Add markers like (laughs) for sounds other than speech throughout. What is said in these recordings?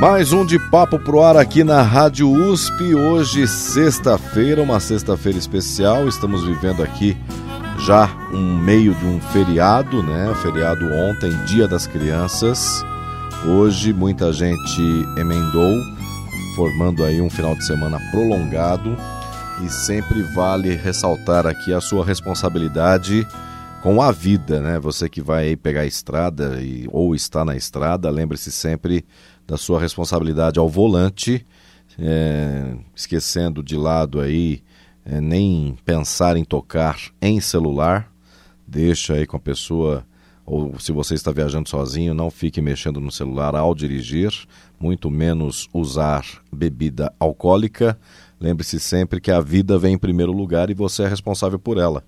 Mais um de papo pro ar aqui na Rádio USP. Hoje, sexta-feira, uma sexta-feira especial. Estamos vivendo aqui já um meio de um feriado, né? Feriado ontem, Dia das Crianças. Hoje muita gente emendou, formando aí um final de semana prolongado. E sempre vale ressaltar aqui a sua responsabilidade com a vida, né? Você que vai pegar a estrada e, ou está na estrada, lembre-se sempre da sua responsabilidade ao volante, é, esquecendo de lado aí é, nem pensar em tocar em celular, deixa aí com a pessoa ou se você está viajando sozinho, não fique mexendo no celular ao dirigir, muito menos usar bebida alcoólica. Lembre-se sempre que a vida vem em primeiro lugar e você é responsável por ela.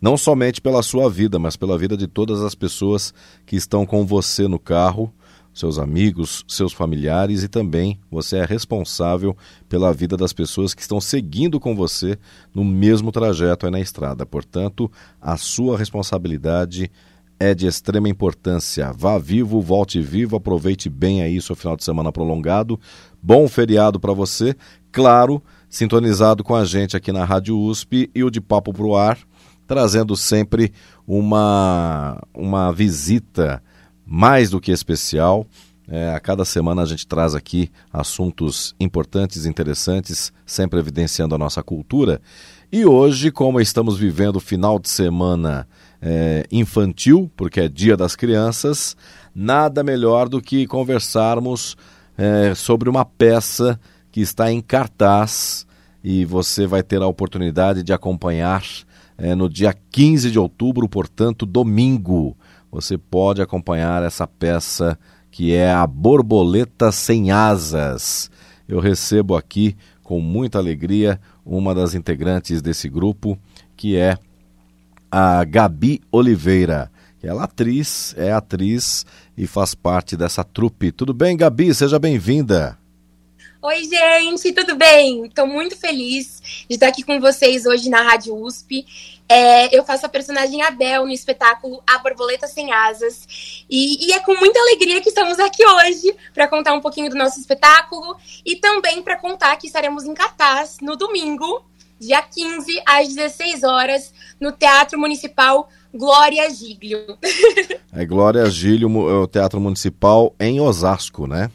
Não somente pela sua vida, mas pela vida de todas as pessoas que estão com você no carro seus amigos, seus familiares e também você é responsável pela vida das pessoas que estão seguindo com você no mesmo trajeto aí na estrada. Portanto, a sua responsabilidade é de extrema importância. Vá vivo, volte vivo, aproveite bem aí seu final de semana prolongado. Bom feriado para você. Claro, sintonizado com a gente aqui na Rádio USP e o de Papo Pro Ar, trazendo sempre uma, uma visita mais do que especial. É, a cada semana a gente traz aqui assuntos importantes, interessantes, sempre evidenciando a nossa cultura. E hoje, como estamos vivendo o final de semana é, infantil, porque é Dia das Crianças, nada melhor do que conversarmos é, sobre uma peça que está em cartaz e você vai ter a oportunidade de acompanhar é, no dia 15 de outubro, portanto, domingo você pode acompanhar essa peça que é A Borboleta Sem Asas. Eu recebo aqui com muita alegria uma das integrantes desse grupo, que é a Gabi Oliveira. Ela é atriz, é atriz e faz parte dessa trupe. Tudo bem, Gabi? Seja bem-vinda. Oi, gente, tudo bem? Estou muito feliz de estar aqui com vocês hoje na Rádio USP. É, eu faço a personagem Abel no espetáculo A Borboleta Sem Asas. E, e é com muita alegria que estamos aqui hoje para contar um pouquinho do nosso espetáculo e também para contar que estaremos em cartaz no domingo, dia 15, às 16 horas, no Teatro Municipal Glória Giglio. (laughs) É Glória Giglio, o Teatro Municipal em Osasco, né?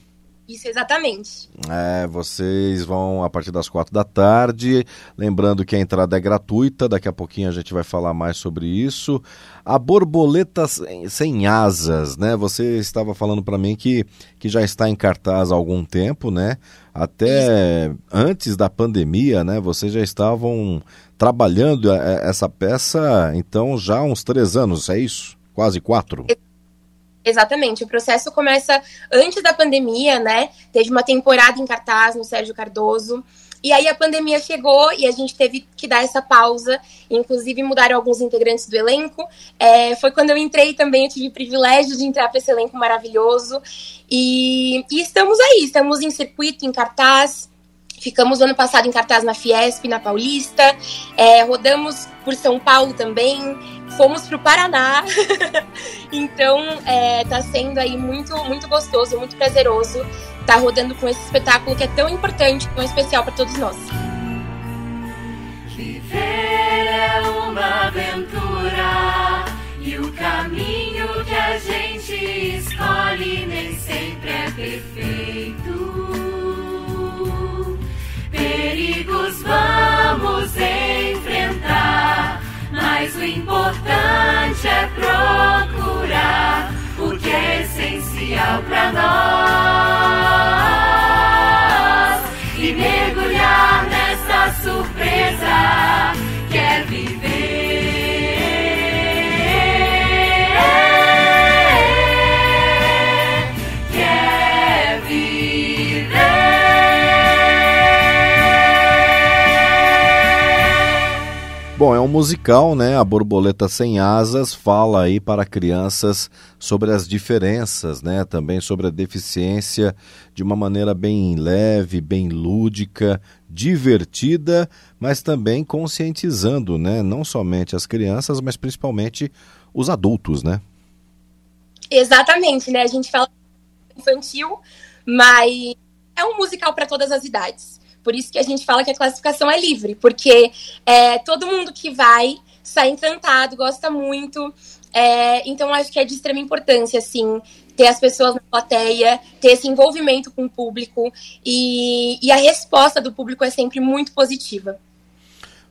Isso, exatamente. É, vocês vão a partir das quatro da tarde. Lembrando que a entrada é gratuita, daqui a pouquinho a gente vai falar mais sobre isso. A borboleta sem asas, né? Você estava falando para mim que, que já está em cartaz há algum tempo, né? Até isso. antes da pandemia, né? Vocês já estavam trabalhando é, essa peça, então, já há uns três anos, é isso? Quase quatro? Exatamente, o processo começa antes da pandemia, né? Teve uma temporada em cartaz no Sérgio Cardoso. E aí a pandemia chegou e a gente teve que dar essa pausa, inclusive mudaram alguns integrantes do elenco. É, foi quando eu entrei também, eu tive o privilégio de entrar para esse elenco maravilhoso. E, e estamos aí, estamos em circuito, em cartaz. Ficamos ano passado em cartaz na Fiesp, na Paulista. É, rodamos por São Paulo também fomos para o Paraná. (laughs) então, é, tá sendo aí muito, muito gostoso, muito prazeroso estar tá rodando com esse espetáculo que é tão importante, tão especial para todos nós. Viver é uma aventura e o caminho que a gente escolhe importante é procurar o que é essencial para nós e mergulhar nessa surpresa Bom, é um musical, né? A Borboleta Sem Asas fala aí para crianças sobre as diferenças, né? Também sobre a deficiência de uma maneira bem leve, bem lúdica, divertida, mas também conscientizando, né? Não somente as crianças, mas principalmente os adultos, né? Exatamente, né? A gente fala infantil, mas é um musical para todas as idades. Por isso que a gente fala que a classificação é livre, porque é, todo mundo que vai sai encantado, gosta muito. É, então, acho que é de extrema importância, assim, ter as pessoas na plateia, ter esse envolvimento com o público e, e a resposta do público é sempre muito positiva.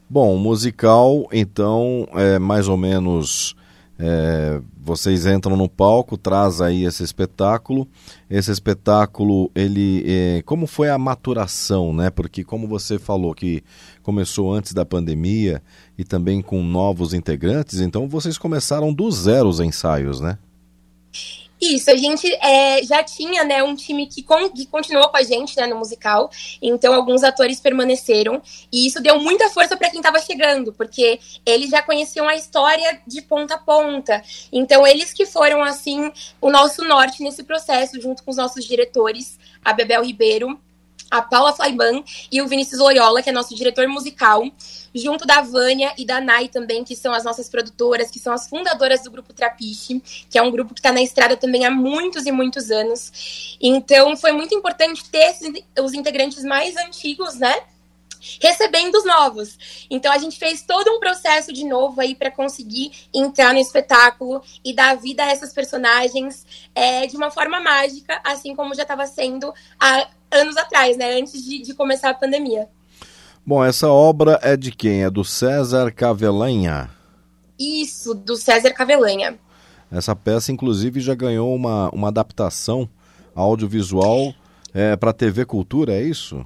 Bom, musical, então, é mais ou menos é, vocês entram no palco, traz aí esse espetáculo. Esse espetáculo, ele, é, como foi a maturação, né? Porque como você falou que começou antes da pandemia e também com novos integrantes, então vocês começaram do zero os ensaios, né? Isso, a gente é, já tinha né, um time que, con que continuou com a gente né, no musical, então alguns atores permaneceram, e isso deu muita força para quem estava chegando, porque eles já conheciam a história de ponta a ponta. Então, eles que foram, assim, o nosso norte nesse processo, junto com os nossos diretores, a Bebel Ribeiro, a Paula Flaiban e o Vinícius Loyola, que é nosso diretor musical, junto da Vânia e da Nai também, que são as nossas produtoras, que são as fundadoras do grupo Trapiche, que é um grupo que está na estrada também há muitos e muitos anos. Então foi muito importante ter esses, os integrantes mais antigos, né? recebendo os novos. Então a gente fez todo um processo de novo aí para conseguir entrar no espetáculo e dar vida a essas personagens é, de uma forma mágica, assim como já estava sendo há anos atrás, né? Antes de, de começar a pandemia. Bom, essa obra é de quem? É do César Cavelanha? Isso, do César Cavelanha. Essa peça, inclusive, já ganhou uma, uma adaptação audiovisual é, para a TV Cultura, é isso?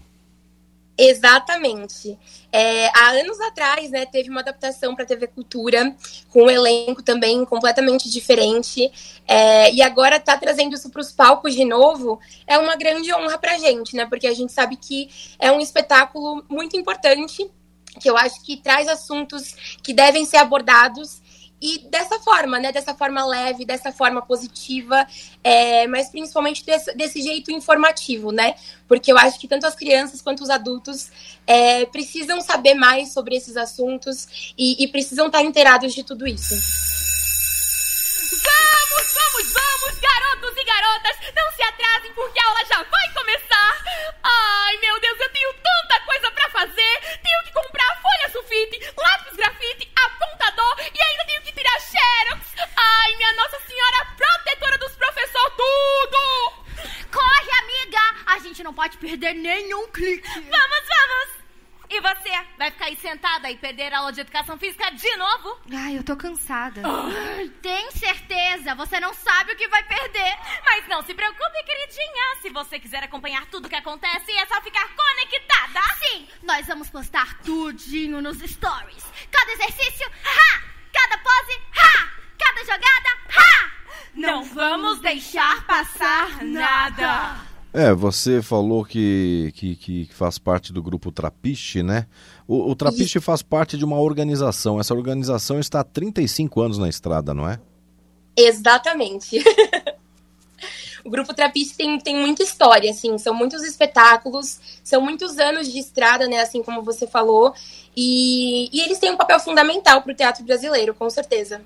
Exatamente. É, há anos atrás, né, teve uma adaptação para a TV Cultura, com um elenco também completamente diferente. É, e agora tá trazendo isso para os palcos de novo é uma grande honra para a gente, né? Porque a gente sabe que é um espetáculo muito importante, que eu acho que traz assuntos que devem ser abordados e dessa forma, né? Dessa forma leve, dessa forma positiva, é, mas principalmente desse, desse, jeito informativo, né? Porque eu acho que tanto as crianças quanto os adultos é, precisam saber mais sobre esses assuntos e, e precisam estar inteirados de tudo isso. Vamos, vamos, vamos, garotas! Não se atrasem porque a aula já vai começar! Ai, meu Deus, eu tenho tanta coisa para fazer! Tenho que comprar folha sulfite, lápis grafite, apontador e ainda tenho que tirar xerox! Ai, minha Nossa Senhora protetora dos professores, tudo! Corre, amiga! A gente não pode perder nenhum clique! Vamos, vamos! E você? Vai ficar aí sentada e perder a aula de educação física de novo? Ai, eu tô cansada. Tem certeza? Você não sabe o que vai perder. Mas não se preocupe, queridinha. Se você quiser acompanhar tudo o que acontece, é só ficar conectada. Sim, nós vamos postar tudinho nos stories. Cada exercício, ha! Cada pose, ha! Cada jogada, ha! Não vamos deixar passar nada. É, você falou que, que, que faz parte do grupo Trapiche, né? O, o Trapiche faz parte de uma organização. Essa organização está há 35 anos na estrada, não é? Exatamente. (laughs) o grupo Trapiche tem, tem muita história, assim, são muitos espetáculos, são muitos anos de estrada, né, assim como você falou, e, e eles têm um papel fundamental para o teatro brasileiro, com certeza.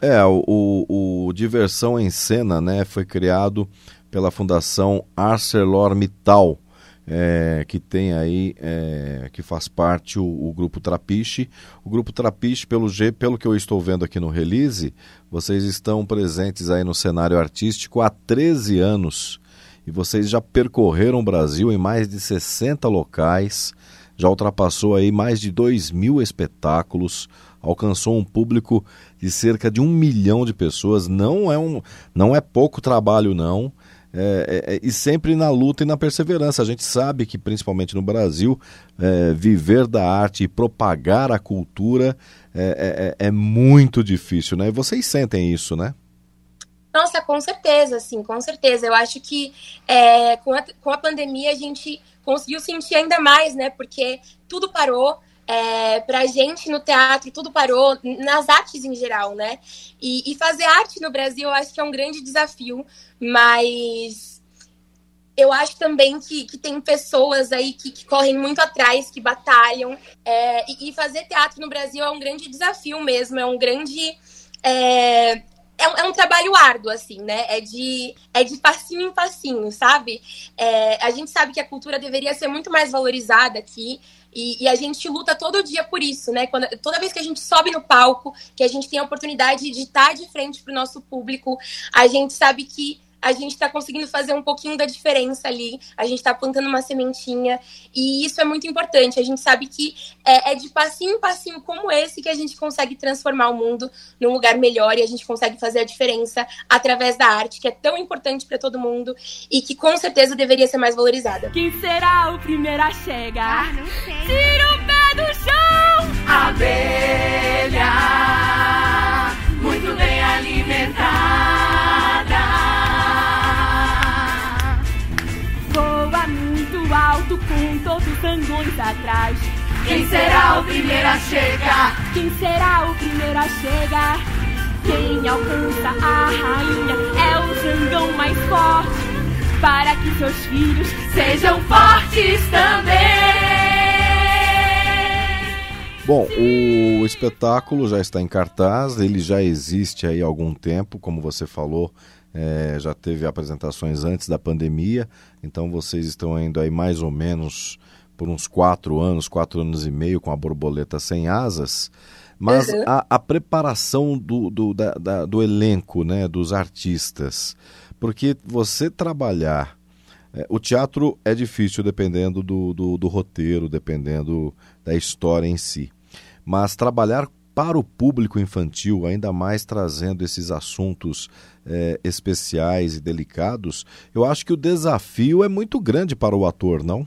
É, o, o, o Diversão em Cena, né, foi criado pela Fundação ArcelorMittal, é, que tem aí, é, que faz parte o, o, grupo Trapiche. O grupo Trapiche, pelo, G, pelo que eu estou vendo aqui no release, vocês estão presentes aí no cenário artístico há 13 anos e vocês já percorreram o Brasil em mais de 60 locais, já ultrapassou aí mais de 2 mil espetáculos, alcançou um público de cerca de um milhão de pessoas. Não é, um, não é pouco trabalho, não. É, é, é, e sempre na luta e na perseverança. A gente sabe que, principalmente no Brasil, é, viver da arte e propagar a cultura é, é, é, muito difícil, né? E vocês sentem isso, né? Nossa, com certeza, sim, com certeza. Eu acho que com, a, com a pandemia a gente conseguiu sentir ainda mais, né? Porque tudo parou, é, pra gente no teatro tudo parou, nas artes em geral, né? E, e fazer arte no Brasil eu acho que é um grande desafio, mas eu acho também que, que tem pessoas aí que, que correm muito atrás, que batalham. É, e, e, fazer teatro no Brasil é um grande desafio mesmo, é um grande. É, é, é, um trabalho árduo, assim, né? É de, é de passinho em passinho, sabe? É, a gente sabe que a cultura deveria ser muito mais valorizada aqui. E, e, a gente luta todo dia por isso, né? Quando, toda vez que a gente sobe no palco, que a gente tem a oportunidade de estar de frente para o nosso público, a gente sabe que a gente está conseguindo fazer um pouquinho da diferença ali, a gente está plantando uma sementinha, e isso é muito importante. A gente sabe que é, é, de passinho em passinho como esse que a gente consegue transformar o mundo num lugar melhor e a gente consegue fazer a diferença através da arte, que é tão importante para todo mundo e que com certeza deveria ser mais valorizada. Quem será o primeiro a chegar? Ah, não sei. Tira o pé do chão! Abelha, muito bem tangões atrás. Quem será o primeiro a chegar? Quem será o primeiro a chegar? Quem alcança a rainha é o zangão mais forte. Para que seus filhos sejam fortes também. Bom, o espetáculo já está em cartaz, ele já existe aí há algum tempo, como você falou, é, já teve apresentações antes da pandemia, então vocês estão indo aí mais ou menos por uns quatro anos, quatro anos e meio com a borboleta sem asas. Mas uhum. a, a, preparação do, do, da, da, do elenco, né, dos artistas, porque você trabalhar é, o teatro é difícil dependendo do, do, do, roteiro, dependendo da história em si. Mas trabalhar para o público infantil, ainda mais trazendo esses assuntos é, especiais e delicados, eu acho que o desafio é muito grande para o ator, não?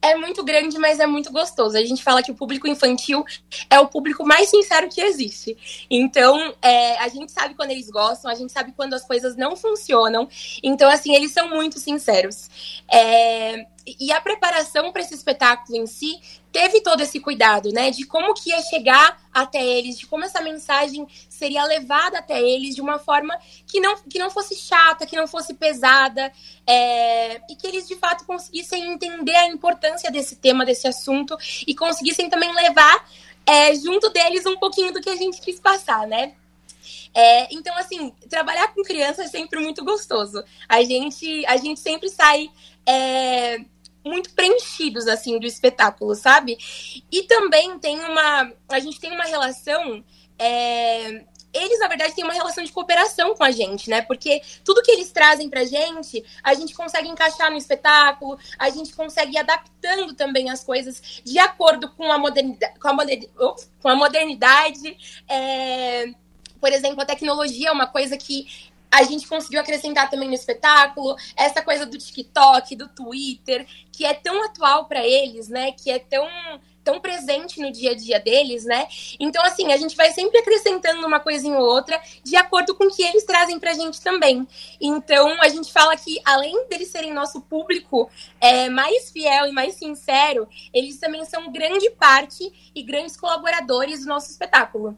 É muito grande, mas é muito gostoso. A gente fala que o público infantil é o público mais sincero que existe. Então, é, a gente sabe quando eles gostam, a gente sabe quando as coisas não funcionam. Então, assim, eles são muito sinceros. É, e a preparação para esse espetáculo em si teve todo esse cuidado, né? De como que ia chegar até eles, de como essa mensagem seria levada até eles de uma forma que não, que não fosse chata, que não fosse pesada, é, e que eles de fato conseguissem entender a importância desse tema, desse assunto, e conseguissem também levar é, junto deles um pouquinho do que a gente quis passar, né? É, então, assim, trabalhar com criança é sempre muito gostoso. A gente, a gente sempre sai é, muito preenchidos assim do espetáculo, sabe? E também tem uma, a gente tem uma relação é, eles, na verdade, têm uma relação de cooperação com a gente, né? Porque tudo que eles trazem pra gente, a gente consegue encaixar no espetáculo, a gente consegue ir adaptando também as coisas de acordo com a modernidade. Com a, modernidade, com a modernidade é... Por exemplo, a tecnologia é uma coisa que a gente conseguiu acrescentar também no espetáculo essa coisa do TikTok, do Twitter, que é tão atual para eles, né? Que é tão tão presente no dia a dia deles, né? Então, assim, a gente vai sempre acrescentando uma coisinha ou outra de acordo com o que eles trazem pra gente também. Então, a gente fala que, além deles serem nosso público é, mais fiel e mais sincero, eles também são grande parte e grandes colaboradores do nosso espetáculo.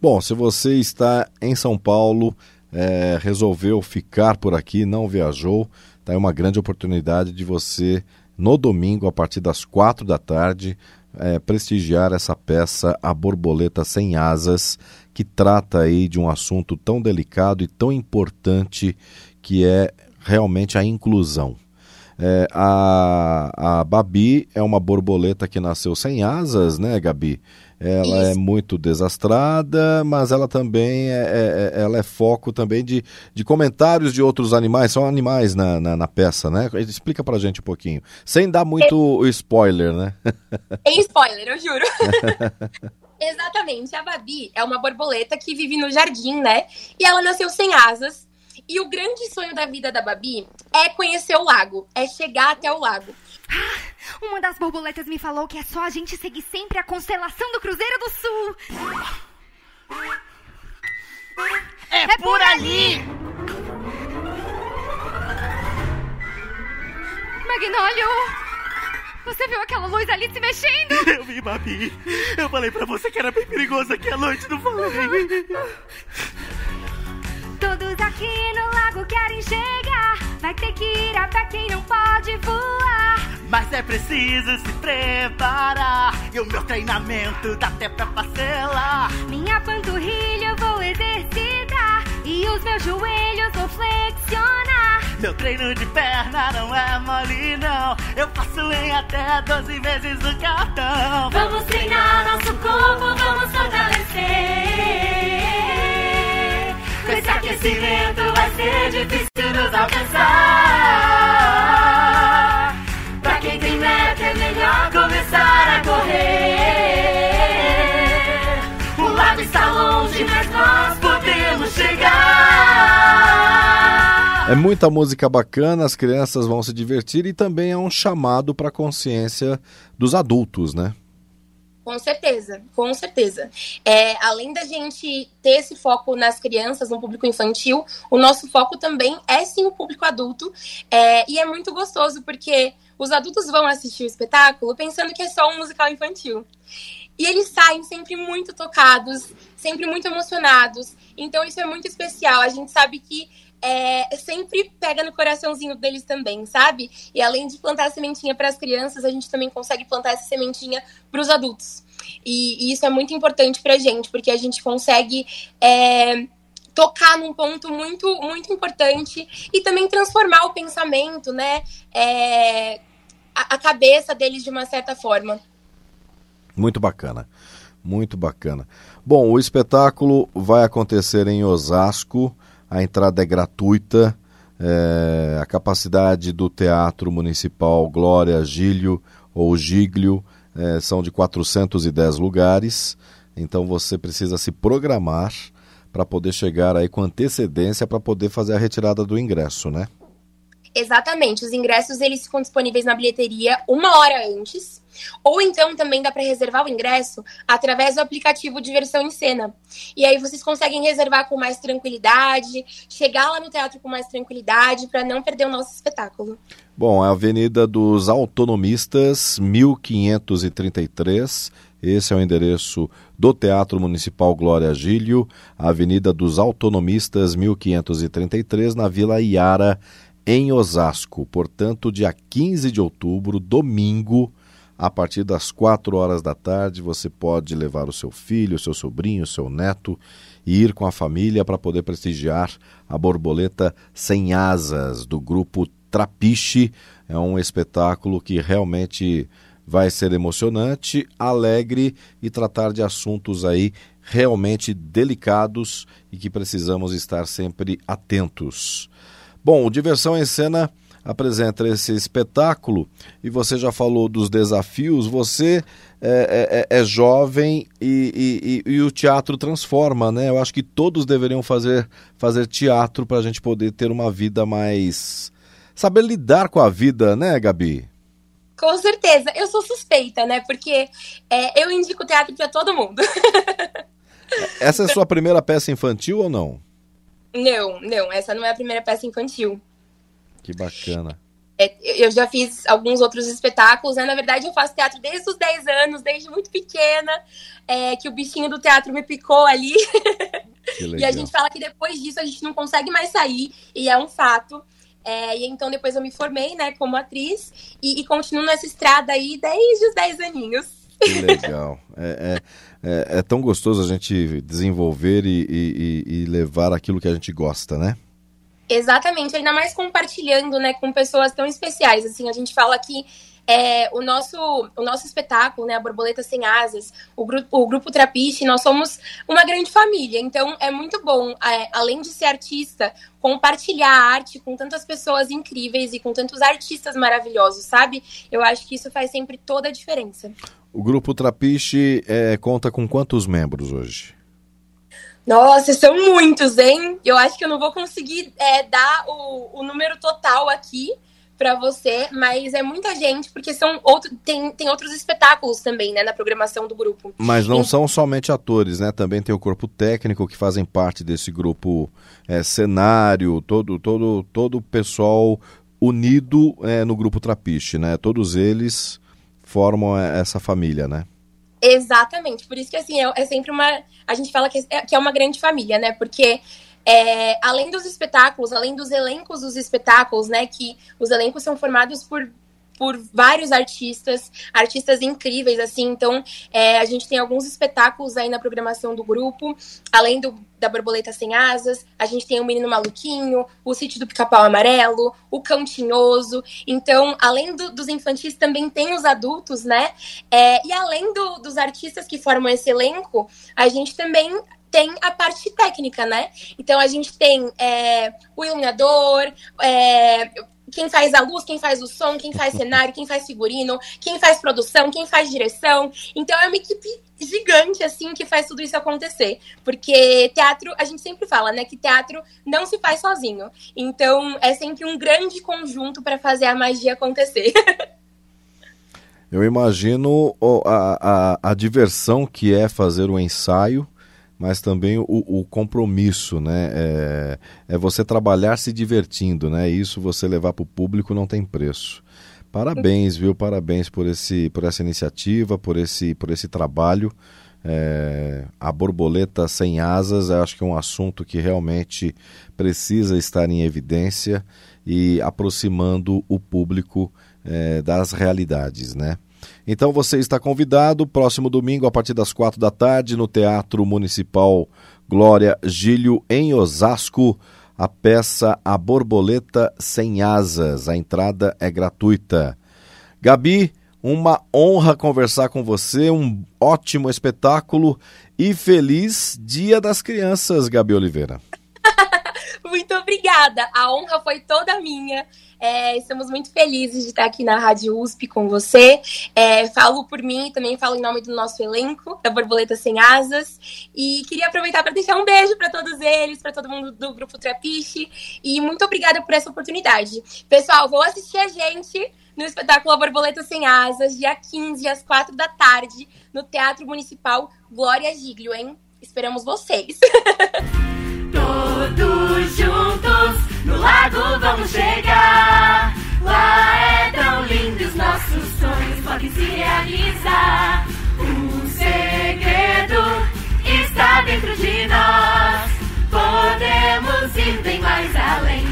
Bom, se você está em São Paulo, é, resolveu ficar por aqui, não viajou, tá aí uma grande oportunidade de você, no domingo, a partir das quatro da tarde, é, prestigiar essa peça A Borboleta Sem Asas, que trata aí de um assunto tão delicado e tão importante que é realmente a inclusão. É, a, a Babi é uma borboleta que nasceu sem asas, né, Gabi? Ela é Isso. é muito desastrada, mas ela também é, é, é, ela é foco também de, de comentários de outros animais. São animais na, na, na peça, né? Explica pra gente um pouquinho. Sem dar muito spoiler, né? (laughs) Tem spoiler, eu juro. (laughs) Exatamente. A Babi é uma borboleta que vive no jardim, né? E ela nasceu sem asas e o grande sonho da vida da Babi é conhecer o lago, é chegar até o lago. Ah, uma das borboletas me falou que é só a gente seguir sempre a constelação do Cruzeiro do Sul. É, é por ali! Magnólio! Você Você viu aquela luz ali se mexendo? (laughs) Eu vi, Babi. Eu falei pra você que era bem perigoso aqui à noite, não falei? Aqui no lago querem chegar. Vai ter que ir a pé quem não pode voar. Mas é preciso se preparar. E o meu treinamento dá até pra parcelar. Minha panturrilha eu vou exercitar. E os meus joelhos vou flexionar. Meu treino de perna não é mole, não. Eu faço em até 12 vezes o cartão. Vamos treinar nosso corpo, vamos fortalecer. Aquecimento vai ser difícil nos alcançar. Pra quem tem meta é melhor começar a correr. O lago está longe, mas nós podemos chegar. É muita música bacana, as crianças vão se divertir e também é um chamado para a consciência dos adultos, né? Com certeza, com certeza. É, além da gente ter esse foco nas crianças, no público infantil, o nosso foco também é sim o público adulto. É, e é muito gostoso porque os adultos vão assistir o espetáculo pensando que é só um musical infantil. E eles saem sempre muito tocados, sempre muito emocionados. Então isso é muito especial. A gente sabe que é, sempre pega no coraçãozinho deles também, sabe? E além de plantar a sementinha para as crianças, a gente também consegue plantar essa sementinha para os adultos. E, e, isso é muito importante para a gente, porque a gente consegue é, tocar num ponto muito, muito importante e também transformar o pensamento, né? É, a, a cabeça deles de uma certa forma. Muito bacana. Muito bacana. Bom, o espetáculo vai acontecer em Osasco a entrada é gratuita. É, a capacidade do Teatro Municipal Glória Gílio ou Giglio é, são de 410 lugares, então você precisa se programar para poder chegar aí com antecedência para poder fazer a retirada do ingresso, né? Exatamente, os ingressos eles ficam disponíveis na bilheteria uma hora antes, ou então também dá para reservar o ingresso através do aplicativo Diversão em Cena. E aí vocês conseguem reservar com mais tranquilidade, chegar lá no teatro com mais tranquilidade para não perder o nosso espetáculo. Bom, a Avenida dos Autonomistas, 1533. Esse é o endereço do Teatro Municipal Glória Gílio, Avenida dos Autonomistas, 1533, na Vila Iara, em Osasco. Portanto, dia 15 de outubro, domingo, a partir das 4 horas da tarde, você pode levar o seu filho, o seu sobrinho, o seu neto e ir com a família para poder prestigiar a borboleta sem asas do grupo Trapiche. É um espetáculo que realmente vai ser emocionante, alegre e tratar de assuntos aí realmente delicados e que precisamos estar sempre atentos. Bom, Diversão em Cena apresenta esse espetáculo e você já falou dos desafios. Você é, é, é jovem e, e, e, o teatro transforma, né? Eu acho que todos deveriam fazer, fazer teatro para a gente poder ter uma vida mais. saber lidar com a vida, né, Gabi? Com certeza. Eu sou suspeita, né? Porque é, eu indico teatro para todo mundo. Essa é a sua primeira peça infantil ou não? Não, não. Essa não é a primeira peça infantil. Que bacana. É, eu já fiz alguns outros espetáculos, né? Na verdade, eu faço teatro desde os 10 anos, desde muito pequena, é, que o bichinho do teatro me picou ali. (laughs) e a gente fala que depois disso a gente não consegue mais sair, e é um fato. É, e então depois eu me formei, né, como atriz e, e continuo nessa estrada aí desde os 10 aninhos. Que legal. É, é, é, é, tão gostoso a gente desenvolver e, e, e, levar aquilo que a gente gosta, né? Exatamente, ainda mais compartilhando, né, com pessoas tão especiais. Assim, a gente fala que é, o, nosso, o nosso espetáculo, né, a Borboleta Sem Asas, o, grupo, o Grupo Trapiche, nós somos uma grande família. Então, é muito bom, é, além de ser artista, compartilhar a arte com tantas pessoas incríveis e com tantos artistas maravilhosos, sabe? Eu acho que isso faz sempre toda a diferença. O Grupo Trapiche é, conta com quantos membros hoje? Nossa, são muitos, hein? Eu acho que eu não vou conseguir é, dar o, o número total aqui, para você, mas é muita gente, porque são outro, tem, tem outros espetáculos também, né, na programação do grupo. Mas não são somente atores, né? Também tem o corpo técnico que fazem parte desse grupo é, cenário, todo todo todo o pessoal unido é, no grupo Trapiche, né? Todos eles formam essa família, né? Exatamente, por isso que assim, é, é sempre uma. A gente fala que é, que é uma grande família, né? Porque é, além dos espetáculos, além dos elencos dos espetáculos, né? Que os elencos são formados por por vários artistas, artistas incríveis, assim. Então, é, a gente tem alguns espetáculos aí na programação do grupo, além do, da Borboleta Sem Asas, a gente tem o Menino Maluquinho, o Sítio do Pica-Pau Amarelo, o Cão Tinhoso. Então, além do, dos infantis, também tem os adultos, né? É, e além do, dos artistas que formam esse elenco, a gente também tem a parte técnica, né? Então a gente tem é, o iluminador, é, quem faz a luz, quem faz o som, quem faz cenário, quem faz figurino, quem faz produção, quem faz direção. Então é uma equipe gigante, assim, que faz tudo isso acontecer. Porque teatro, a gente sempre fala, né, que teatro não se faz sozinho. Então é sempre um grande conjunto para fazer a magia acontecer. (laughs) Eu imagino a, a, a diversão que é fazer o ensaio mas também o, o compromisso, né? É, é, você trabalhar se divertindo, né? Isso você levar para o público não tem preço. Parabéns, viu? Parabéns por, esse, por essa iniciativa, por esse, por esse trabalho. É, a borboleta sem asas, acho que é um assunto que realmente precisa estar em evidência e aproximando o público é, das realidades, né? Então você está convidado próximo domingo a partir das quatro da tarde no Teatro Municipal Glória Gílio em Osasco. A peça A Borboleta Sem Asas. A entrada é gratuita. Gabi, uma honra conversar com você, um ótimo espetáculo e feliz Dia das Crianças, Gabi Oliveira. Muito obrigada. A honra foi toda minha. É, estamos muito felizes de estar aqui na Rádio USP com você. É, falo por mim e também falo em nome do nosso elenco, da Borboleta Sem Asas. E queria aproveitar para deixar um beijo para todos eles, para todo mundo do Grupo Trapiche. E muito obrigada por essa oportunidade. Pessoal, vou assistir a gente no espetáculo A Borboleta Sem Asas, dia 15, às 4 da tarde, no Teatro Municipal Glória Giglio, hein? Esperamos vocês! (laughs) Todos juntos no lago vamos chegar. Lá é tão lindo, os nossos sonhos podem se realizar. O segredo está dentro de nós. Podemos ir bem mais além,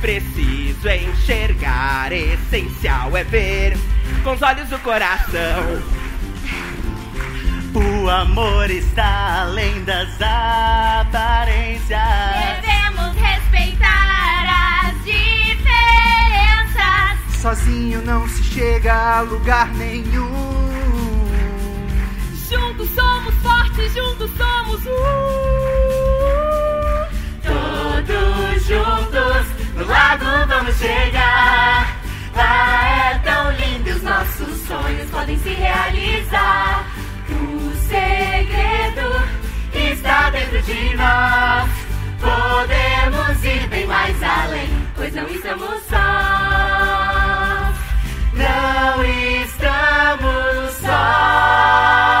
preciso enxergar, essencial é ver com os olhos do coração. O amor está além das aparências. Devemos respeitar as diferenças. Sozinho não se chega a lugar nenhum. Juntos somos fortes, juntos somos um. Todos juntos no lago vamos chegar. Lá é tão lindo, os nossos sonhos podem se realizar. O segredo está dentro de nós. Podemos ir bem mais além, pois não estamos sós. Não estamos sós.